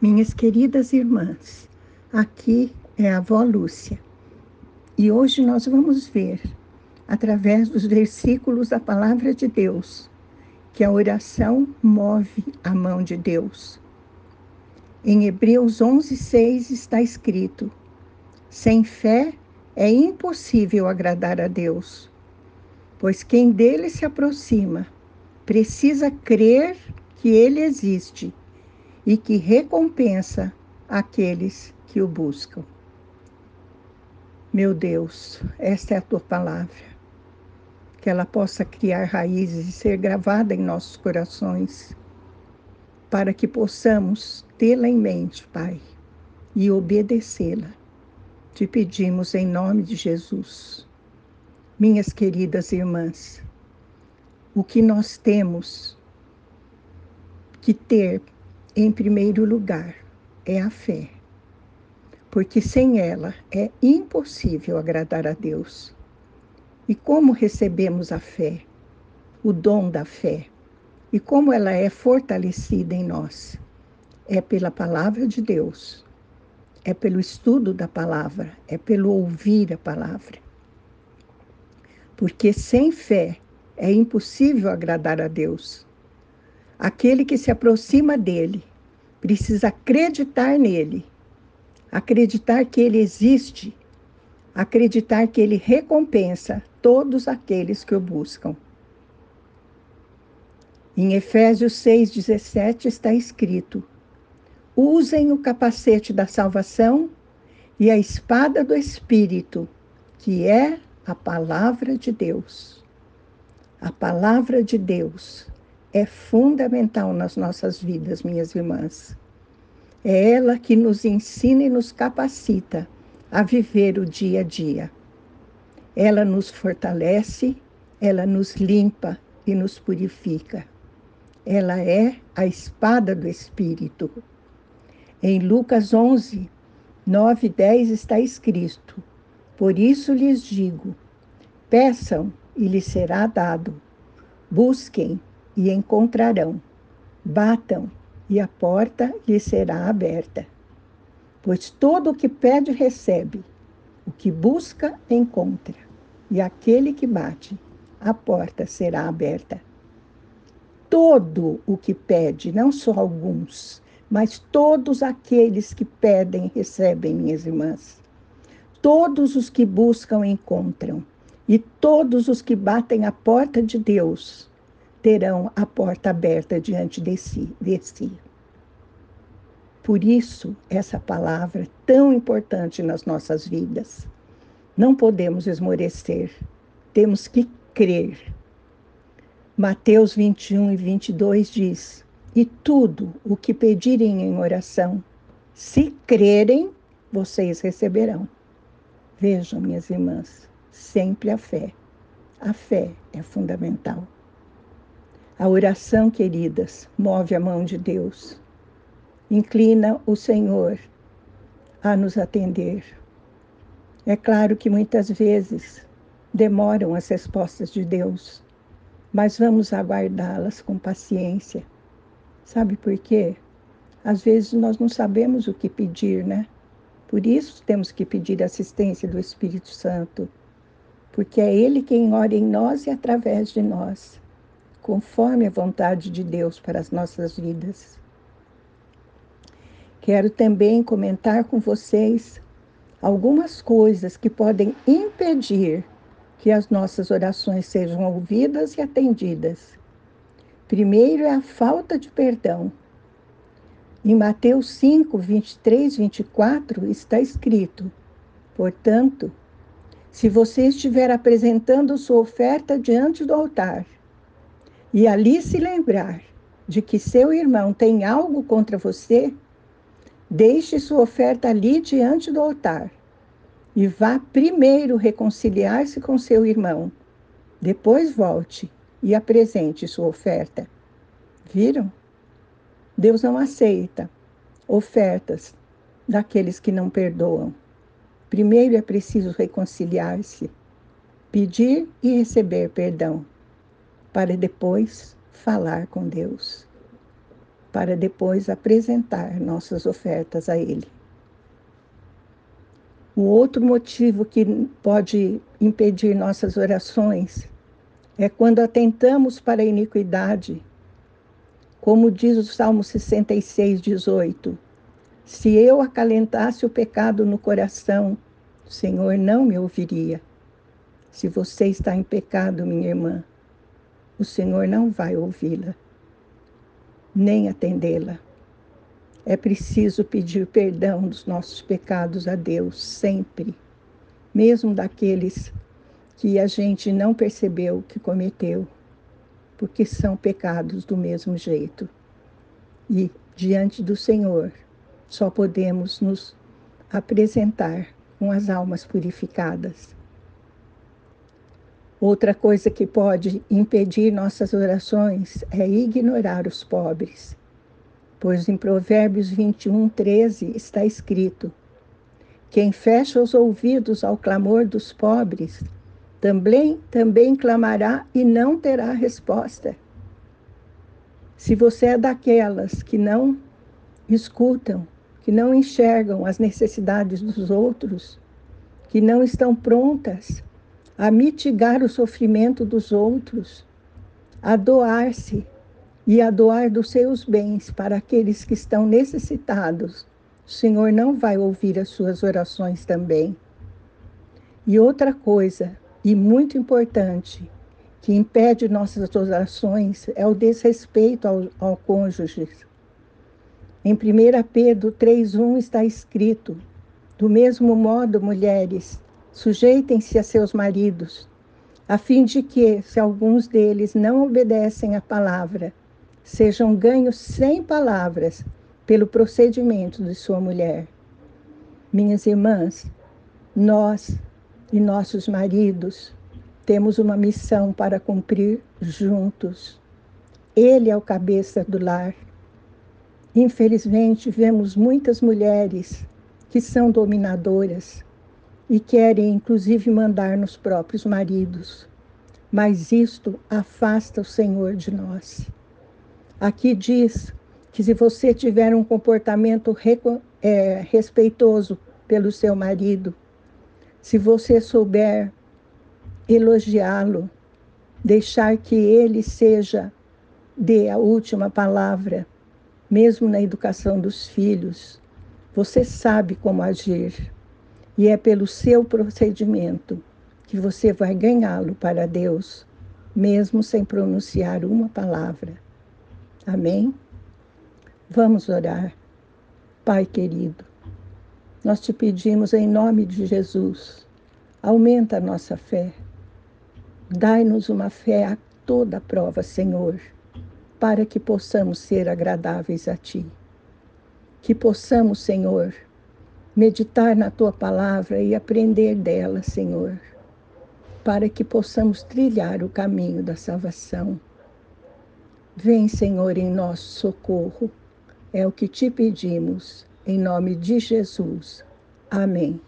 Minhas queridas irmãs, aqui é a avó Lúcia e hoje nós vamos ver, através dos versículos da Palavra de Deus, que a oração move a mão de Deus. Em Hebreus 11:6 está escrito: Sem fé é impossível agradar a Deus, pois quem dele se aproxima precisa crer que ele existe e que recompensa aqueles que o buscam. Meu Deus, esta é a tua palavra. Que ela possa criar raízes e ser gravada em nossos corações, para que possamos tê-la em mente, Pai, e obedecê-la. Te pedimos em nome de Jesus. Minhas queridas irmãs, o que nós temos que ter em primeiro lugar, é a fé. Porque sem ela é impossível agradar a Deus. E como recebemos a fé? O dom da fé. E como ela é fortalecida em nós? É pela palavra de Deus. É pelo estudo da palavra, é pelo ouvir a palavra. Porque sem fé é impossível agradar a Deus. Aquele que se aproxima dele precisa acreditar nele, acreditar que ele existe, acreditar que ele recompensa todos aqueles que o buscam. Em Efésios 6,17 está escrito: Usem o capacete da salvação e a espada do Espírito, que é a palavra de Deus. A palavra de Deus é fundamental nas nossas vidas, minhas irmãs. É ela que nos ensina e nos capacita a viver o dia a dia. Ela nos fortalece, ela nos limpa e nos purifica. Ela é a espada do Espírito. Em Lucas 11, 9 e 10 está escrito: Por isso lhes digo: peçam e lhes será dado, busquem e encontrarão. Batam e a porta lhe será aberta. Pois todo o que pede, recebe, o que busca, encontra, e aquele que bate, a porta será aberta. Todo o que pede, não só alguns, mas todos aqueles que pedem, recebem, minhas irmãs. Todos os que buscam, encontram, e todos os que batem a porta de Deus terão a porta aberta diante de si, de si. Por isso, essa palavra é tão importante nas nossas vidas. Não podemos esmorecer, temos que crer. Mateus 21 e 22 diz: E tudo o que pedirem em oração, se crerem, vocês receberão. Vejam, minhas irmãs, sempre a fé. A fé é fundamental. A oração, queridas, move a mão de Deus. Inclina o Senhor a nos atender. É claro que muitas vezes demoram as respostas de Deus, mas vamos aguardá-las com paciência. Sabe por quê? Às vezes nós não sabemos o que pedir, né? Por isso temos que pedir assistência do Espírito Santo, porque é Ele quem ora em nós e através de nós conforme a vontade de Deus para as nossas vidas. Quero também comentar com vocês algumas coisas que podem impedir que as nossas orações sejam ouvidas e atendidas. Primeiro é a falta de perdão. Em Mateus 5, 23, 24 está escrito: Portanto, se você estiver apresentando sua oferta diante do altar e ali se lembrar de que seu irmão tem algo contra você, deixe sua oferta ali diante do altar e vá primeiro reconciliar-se com seu irmão. Depois volte e apresente sua oferta. Viram? Deus não aceita ofertas daqueles que não perdoam. Primeiro é preciso reconciliar-se, pedir e receber perdão para depois falar com Deus. para depois apresentar nossas ofertas a Ele. O outro motivo que pode impedir nossas orações é quando atentamos para a iniquidade, como diz o Salmo 66, 18. Se eu acalentasse o pecado no coração, o Senhor não me ouviria. Se você está em pecado, minha irmã, o Senhor não vai ouvi-la, nem atendê-la. É preciso pedir perdão dos nossos pecados a Deus sempre, mesmo daqueles que a gente não percebeu que cometeu, porque são pecados do mesmo jeito. E diante do Senhor, só podemos nos apresentar com as almas purificadas. Outra coisa que pode impedir nossas orações é ignorar os pobres pois em Provérbios 21, 13 está escrito: Quem fecha os ouvidos ao clamor dos pobres, também, também clamará e não terá resposta. Se você é daquelas que não escutam, que não enxergam as necessidades dos outros, que não estão prontas a mitigar o sofrimento dos outros, a doar-se e a doar dos seus bens para aqueles que estão necessitados, o Senhor não vai ouvir as suas orações também. E outra coisa, e muito importante, que impede nossas orações é o desrespeito ao, ao cônjuge. Em 1 Pedro 3,1 está escrito: Do mesmo modo, mulheres, sujeitem-se a seus maridos, a fim de que, se alguns deles não obedecem à palavra, sejam ganhos sem palavras pelo procedimento de sua mulher. Minhas irmãs, nós e nossos maridos temos uma missão para cumprir juntos. Ele é o cabeça do lar. Infelizmente, vemos muitas mulheres que são dominadoras e querem inclusive mandar nos próprios maridos. Mas isto afasta o Senhor de nós. Aqui diz que se você tiver um comportamento é, respeitoso pelo seu marido, se você souber elogiá-lo, deixar que ele seja dê a última palavra, mesmo na educação dos filhos, você sabe como agir. E é pelo seu procedimento que você vai ganhá-lo para Deus, mesmo sem pronunciar uma palavra. Amém? Vamos orar. Pai querido, nós te pedimos em nome de Jesus, aumenta a nossa fé. Dai-nos uma fé a toda prova, Senhor, para que possamos ser agradáveis a Ti. Que possamos, Senhor, meditar na Tua palavra e aprender dela, Senhor, para que possamos trilhar o caminho da salvação Vem, Senhor, em nosso socorro. É o que te pedimos, em nome de Jesus. Amém.